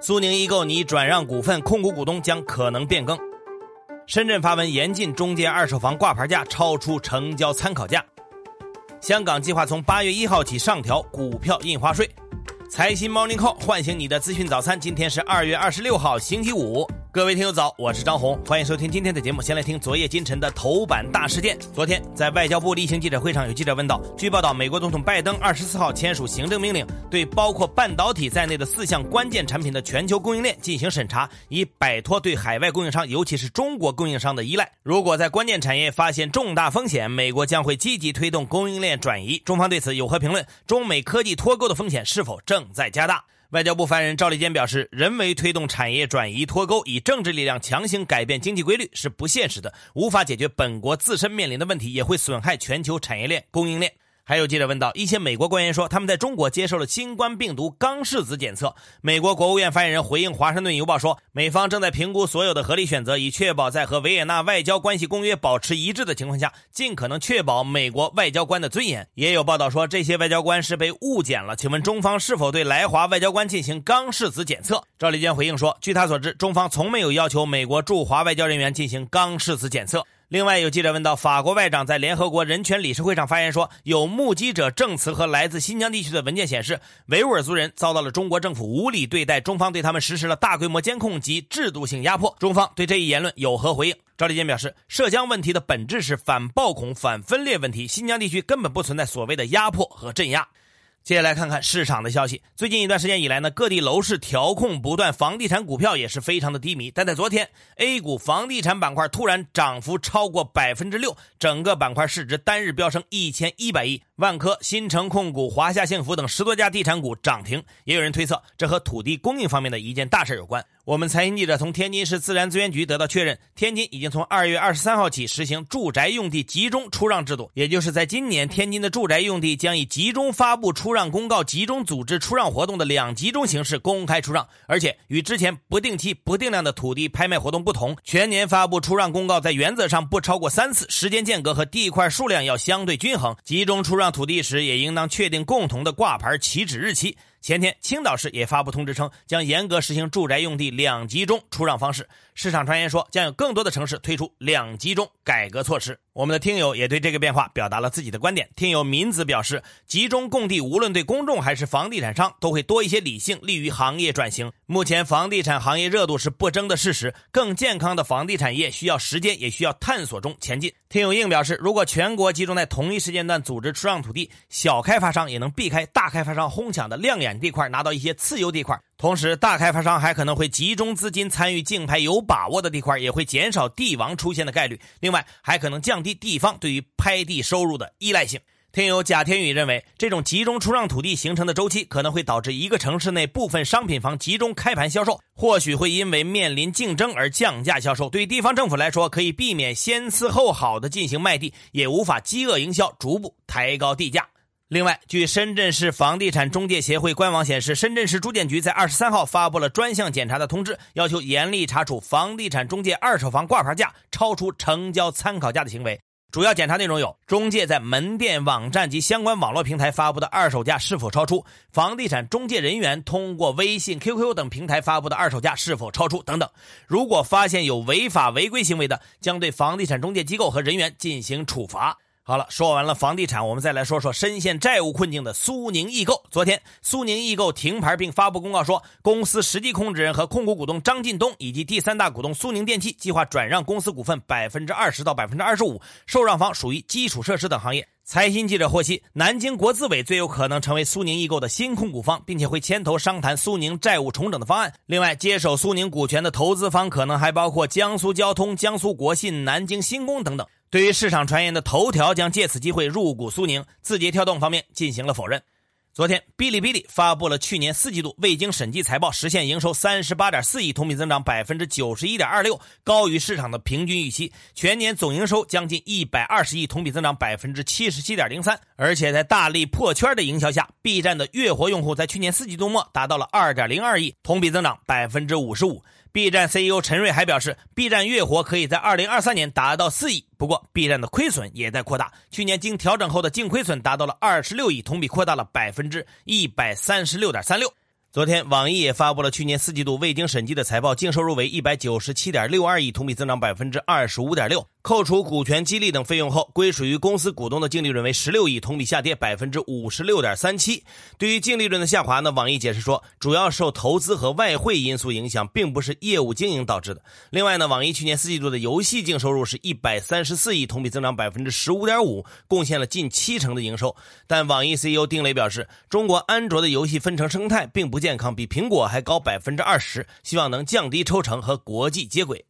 苏宁易购拟转让股份，控股股东将可能变更。深圳发文严禁中介二手房挂牌价超出成交参考价。香港计划从八月一号起上调股票印花税。财新 Morning Call 唤醒你的资讯早餐，今天是二月二十六号，星期五。各位听友早，我是张红，欢迎收听今天的节目。先来听昨夜今晨的头版大事件。昨天在外交部例行记者会上，有记者问到，据报道，美国总统拜登二十四号签署行政命令，对包括半导体在内的四项关键产品的全球供应链进行审查，以摆脱对海外供应商，尤其是中国供应商的依赖。如果在关键产业发现重大风险，美国将会积极推动供应链转移。中方对此有何评论？中美科技脱钩的风险是否正在加大？外交部发言人赵立坚表示，人为推动产业转移脱钩，以政治力量强行改变经济规律是不现实的，无法解决本国自身面临的问题，也会损害全球产业链供应链。还有记者问到，一些美国官员说他们在中国接受了新冠病毒刚拭子检测。美国国务院发言人回应《华盛顿邮报》说，美方正在评估所有的合理选择，以确保在和维也纳外交关系公约保持一致的情况下，尽可能确保美国外交官的尊严。也有报道说，这些外交官是被误检了。请问中方是否对来华外交官进行刚拭子检测？赵立坚回应说，据他所知，中方从没有要求美国驻华外交人员进行刚拭子检测。另外，有记者问到，法国外长在联合国人权理事会上发言说，有目击者证词和来自新疆地区的文件显示，维吾尔族人遭到了中国政府无理对待，中方对他们实施了大规模监控及制度性压迫。中方对这一言论有何回应？赵立坚表示，涉疆问题的本质是反暴恐、反分裂问题，新疆地区根本不存在所谓的压迫和镇压。接下来看看市场的消息。最近一段时间以来呢，各地楼市调控不断，房地产股票也是非常的低迷。但在昨天，A 股房地产板块突然涨幅超过百分之六，整个板块市值单日飙升一千一百亿。万科、新城控股、华夏幸福等十多家地产股涨停。也有人推测，这和土地供应方面的一件大事有关。我们财经记者从天津市自然资源局得到确认，天津已经从二月二十三号起实行住宅用地集中出让制度，也就是在今年，天津的住宅用地将以集中发布出让公告、集中组织出让活动的两集中形式公开出让。而且与之前不定期、不定量的土地拍卖活动不同，全年发布出让公告在原则上不超过三次，时间间隔和地块数量要相对均衡。集中出让。土地时也应当确定共同的挂牌起止日期。前天，青岛市也发布通知称，将严格实行住宅用地两集中出让方式。市场传言说，将有更多的城市推出两集中改革措施。我们的听友也对这个变化表达了自己的观点。听友民子表示，集中供地无论对公众还是房地产商都会多一些理性，利于行业转型。目前房地产行业热度是不争的事实，更健康的房地产业需要时间，也需要探索中前进。听友硬表示，如果全国集中在同一时间段组织出让土地，小开发商也能避开大开发商哄抢的亮眼地块，拿到一些次优地块。同时，大开发商还可能会集中资金参与竞拍有把握的地块，也会减少地王出现的概率。另外，还可能降低地方对于拍地收入的依赖性。听友贾天宇认为，这种集中出让土地形成的周期，可能会导致一个城市内部分商品房集中开盘销售，或许会因为面临竞争而降价销售。对地方政府来说，可以避免先伺后好的进行卖地，也无法饥饿营销，逐步抬高地价。另外，据深圳市房地产中介协会官网显示，深圳市住建局在二十三号发布了专项检查的通知，要求严厉查处房地产中介二手房挂牌价超出成交参考价的行为。主要检查内容有：中介在门店、网站及相关网络平台发布的二手价是否超出；房地产中介人员通过微信、QQ 等平台发布的二手价是否超出等等。如果发现有违法违规行为的，将对房地产中介机构和人员进行处罚。好了，说完了房地产，我们再来说说深陷债务困境的苏宁易购。昨天，苏宁易购停牌并发布公告说，公司实际控制人和控股股东张近东以及第三大股东苏宁电器计划转让公司股份百分之二十到百分之二十五，受让方属于基础设施等行业。财新记者获悉，南京国资委最有可能成为苏宁易购的新控股方，并且会牵头商谈苏宁债务重整的方案。另外，接手苏宁股权的投资方可能还包括江苏交通、江苏国信、南京新工等等。对于市场传言的头条将借此机会入股苏宁，字节跳动方面进行了否认。昨天，哔哩哔哩发布了去年四季度未经审计财报，实现营收三十八点四亿，同比增长百分之九十一点二六，高于市场的平均预期。全年总营收将近一百二十亿，同比增长百分之七十七点零三。而且在大力破圈的营销下，B 站的月活用户在去年四季度末达到了二点零二亿，同比增长百分之五十五。B 站 CEO 陈瑞还表示，B 站月活可以在二零二三年达到四亿。不过，B 站的亏损也在扩大，去年经调整后的净亏损达到了二十六亿，同比扩大了百分之一百三十六点三六。昨天，网易也发布了去年四季度未经审计的财报，净收入为一百九十七点六二亿，同比增长百分之二十五点六。扣除股权激励等费用后，归属于公司股东的净利润为十六亿，同比下跌百分之五十六点三七。对于净利润的下滑呢，网易解释说，主要受投资和外汇因素影响，并不是业务经营导致的。另外呢，网易去年四季度的游戏净收入是一百三十四亿，同比增长百分之十五点五，贡献了近七成的营收。但网易 CEO 丁磊表示，中国安卓的游戏分成生态并不健康，比苹果还高百分之二十，希望能降低抽成和国际接轨。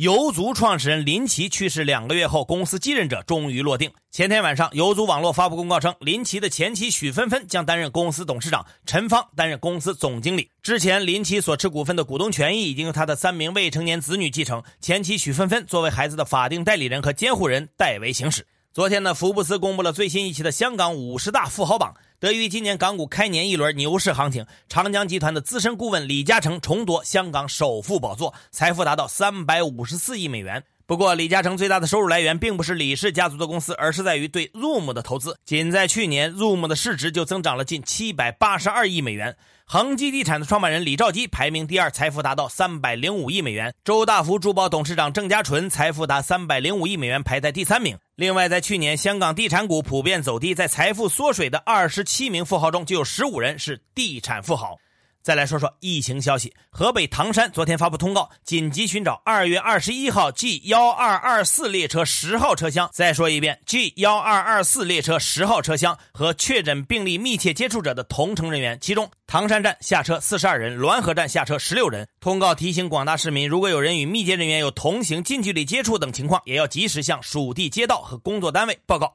游族创始人林奇去世两个月后，公司继任者终于落定。前天晚上，游族网络发布公告称，林奇的前妻许芬芬将担任公司董事长，陈芳担任公司总经理。之前，林奇所持股份的股东权益已经由他的三名未成年子女继承，前妻许芬芬作为孩子的法定代理人和监护人代为行使。昨天呢，福布斯公布了最新一期的香港五十大富豪榜。得益于今年港股开年一轮牛市行情，长江集团的资深顾问李嘉诚重夺香港首富宝座，财富达到三百五十四亿美元。不过，李嘉诚最大的收入来源并不是李氏家族的公司，而是在于对 Zoom 的投资。仅在去年，Zoom 的市值就增长了近七百八十二亿美元。恒基地产的创办人李兆基排名第二，财富达到三百零五亿美元。周大福珠宝董事长郑家纯财富达三百零五亿美元，排在第三名。另外，在去年香港地产股普遍走低，在财富缩水的二十七名富豪中，就有十五人是地产富豪。再来说说疫情消息，河北唐山昨天发布通告，紧急寻找二月二十一号 G 幺二二四列车十号车厢。再说一遍，G 幺二二四列车十号车厢和确诊病例密切接触者的同乘人员，其中唐山站下车四十二人，滦河站下车十六人。通告提醒广大市民，如果有人与密接人员有同行、近距离接触等情况，也要及时向属地街道和工作单位报告。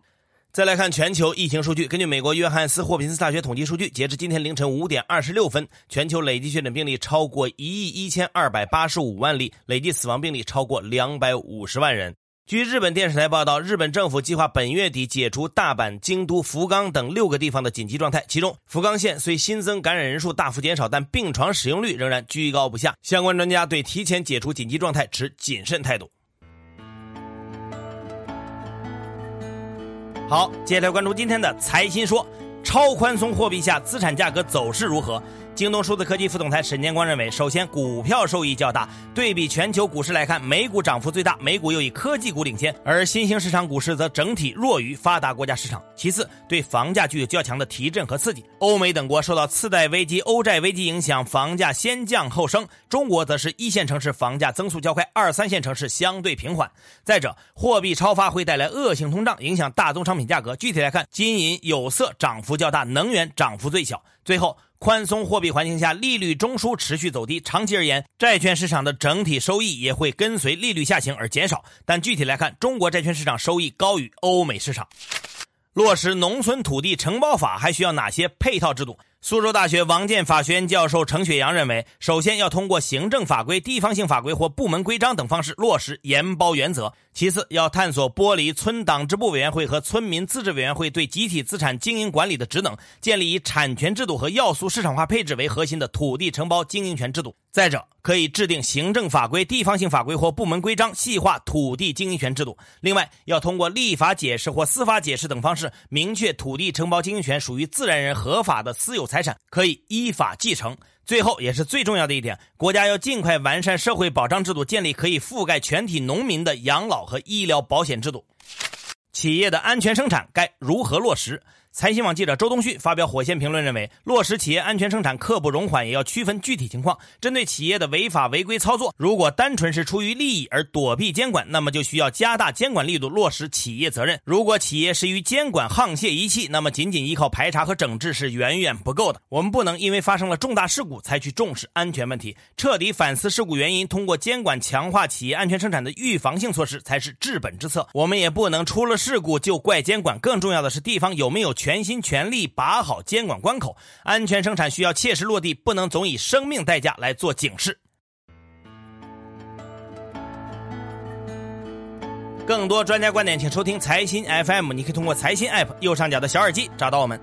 再来看全球疫情数据。根据美国约翰斯霍普金斯大学统计数据，截至今天凌晨五点二十六分，全球累计确诊病例超过一亿一千二百八十五万例，累计死亡病例超过两百五十万人。据日本电视台报道，日本政府计划本月底解除大阪、京都、福冈等六个地方的紧急状态。其中，福冈县虽新增感染人数大幅减少，但病床使用率仍然居高不下。相关专家对提前解除紧急状态持谨慎态度。好，接下来关注今天的财新说，超宽松货币下资产价格走势如何？京东数字科技副总裁沈建光认为，首先股票收益较大，对比全球股市来看，美股涨幅最大，美股又以科技股领先，而新兴市场股市则整体弱于发达国家市场。其次，对房价具有较强的提振和刺激。欧美等国受到次贷危机、欧债危机影响，房价先降后升；中国则是一线城市房价增速较快，二三线城市相对平缓。再者，货币超发会带来恶性通胀，影响大宗商品价格。具体来看，金银、有色涨幅较大，能源涨幅最小。最后。宽松货币环境下，利率中枢持续走低。长期而言，债券市场的整体收益也会跟随利率下行而减少。但具体来看，中国债券市场收益高于欧美市场。落实农村土地承包法还需要哪些配套制度？苏州大学王建法学院教授程雪阳认为，首先要通过行政法规、地方性法规或部门规章等方式落实严包原则；其次，要探索剥离村党支部委员会和村民自治委员会对集体资产经营管理的职能，建立以产权制度和要素市场化配置为核心的土地承包经营权制度。再者，可以制定行政法规、地方性法规或部门规章，细化土地经营权制度。另外，要通过立法解释或司法解释等方式，明确土地承包经营权属于自然人合法的私有财财产，可以依法继承。最后，也是最重要的一点，国家要尽快完善社会保障制度，建立可以覆盖全体农民的养老和医疗保险制度。企业的安全生产该如何落实？财新网记者周东旭发表火线评论，认为落实企业安全生产刻不容缓，也要区分具体情况。针对企业的违法违规操作，如果单纯是出于利益而躲避监管，那么就需要加大监管力度，落实企业责任。如果企业是于监管沆瀣一气，那么仅仅依靠排查和整治是远远不够的。我们不能因为发生了重大事故才去重视安全问题，彻底反思事故原因，通过监管强化企业安全生产的预防性措施才是治本之策。我们也不能出了事故就怪监管，更重要的是地方有没有。全心全力把好监管关口，安全生产需要切实落地，不能总以生命代价来做警示。更多专家观点，请收听财新 FM。你可以通过财新 App 右上角的小耳机找到我们。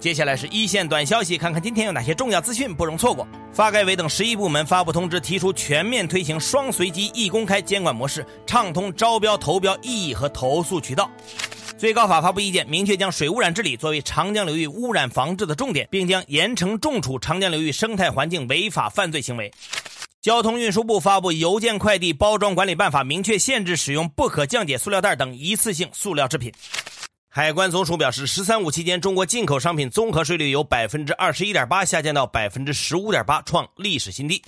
接下来是一线短消息，看看今天有哪些重要资讯不容错过。发改委等十一部门发布通知，提出全面推行双随机一公开监管模式，畅通招标、投标异议和投诉渠道。最高法发布意见，明确将水污染治理作为长江流域污染防治的重点，并将严惩重处长江流域生态环境违法犯罪行为。交通运输部发布《邮件快递包装管理办法》，明确限制使用不可降解塑料袋等一次性塑料制品。海关总署表示，“十三五”期间，中国进口商品综合税率由百分之二十一点八下降到百分之十五点八，创历史新低。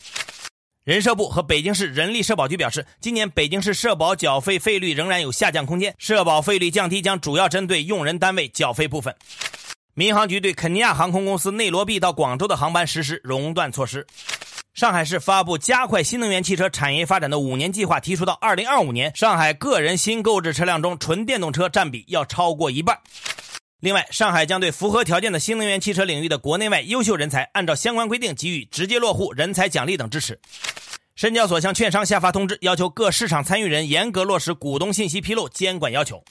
人社部和北京市人力社保局表示，今年北京市社保缴费费率仍然有下降空间，社保费率降低将主要针对用人单位缴费部分。民航局对肯尼亚航空公司内罗毕到广州的航班实施熔断措施。上海市发布加快新能源汽车产业发展的五年计划，提出到二零二五年，上海个人新购置车辆中纯电动车占比要超过一半。另外，上海将对符合条件的新能源汽车领域的国内外优秀人才，按照相关规定给予直接落户、人才奖励等支持。深交所向券商下发通知，要求各市场参与人严格落实股东信息披露监管要求。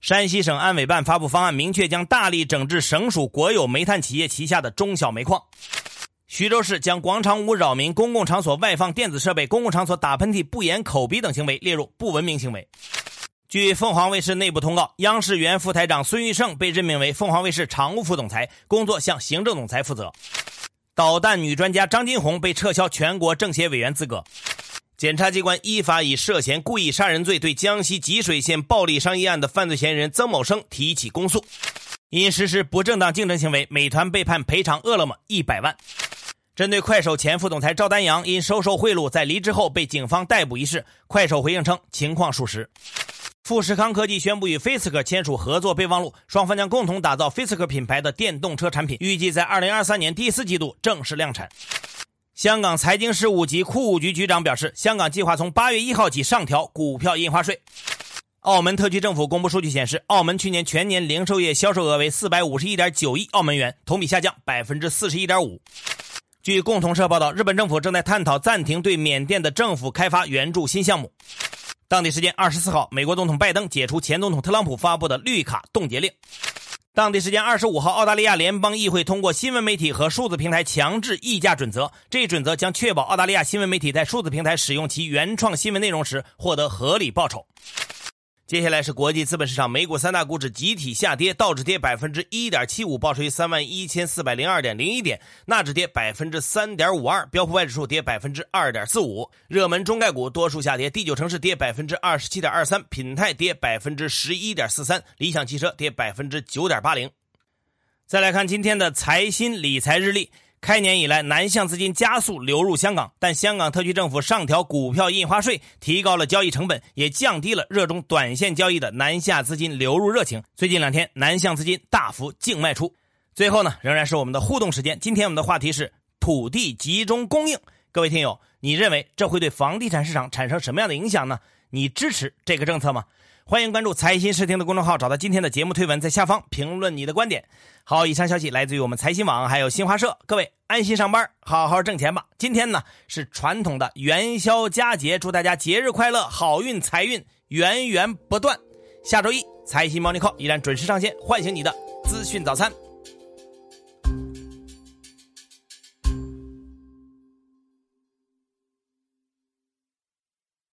山西省安委办发布方案，明确将大力整治省属国有煤炭企业旗下的中小煤矿。徐州市将广场舞扰民、公共场所外放电子设备、公共场所打喷嚏、不掩口鼻等行为列入不文明行为。据凤凰卫视内部通告，央视原副台长孙玉胜被任命为凤凰卫视常务副总裁，工作向行政总裁负责。导弹女专家张金红被撤销全国政协委员资格。检察机关依法以涉嫌故意杀人罪对江西吉水县暴力伤医案的犯罪嫌疑人曾某生提起公诉。因实施不正当竞争行为，美团被判赔偿饿了么一百万。针对快手前副总裁赵丹阳因收受贿赂在离职后被警方逮捕一事，快手回应称情况属实。富士康科技宣布与 Fisker 签署合作备忘录，双方将共同打造 Fisker 品牌的电动车产品，预计在二零二三年第四季度正式量产。香港财经事务及库务局局长表示，香港计划从八月一号起上调股票印花税。澳门特区政府公布数据显示，澳门去年全年零售业销售额为四百五十一点九亿澳门元，同比下降百分之四十一点五。据共同社报道，日本政府正在探讨暂停对缅甸的政府开发援助新项目。当地时间二十四号，美国总统拜登解除前总统特朗普发布的绿卡冻结令。当地时间二十五号，澳大利亚联邦议会通过新闻媒体和数字平台强制议价准则，这一准则将确保澳大利亚新闻媒体在数字平台使用其原创新闻内容时获得合理报酬。接下来是国际资本市场，美股三大股指集体下跌，道指跌百分之一点七五，报收于三万一千四百零二点零一点；纳指跌百分之三点五二，标普外指数跌百分之二点四五。热门中概股多数下跌，第九城市跌百分之二十七点二三，品泰跌百分之十一点四三，理想汽车跌百分之九点八零。再来看今天的财新理财日历。开年以来，南向资金加速流入香港，但香港特区政府上调股票印花税，提高了交易成本，也降低了热衷短线交易的南下资金流入热情。最近两天，南向资金大幅净卖出。最后呢，仍然是我们的互动时间。今天我们的话题是土地集中供应。各位听友，你认为这会对房地产市场产生什么样的影响呢？你支持这个政策吗？欢迎关注财新视听的公众号，找到今天的节目推文，在下方评论你的观点。好，以上消息来自于我们财新网，还有新华社。各位安心上班，好好挣钱吧。今天呢是传统的元宵佳节，祝大家节日快乐，好运财运源源不断。下周一财新 Morning Call 依然准时上线，唤醒你的资讯早餐。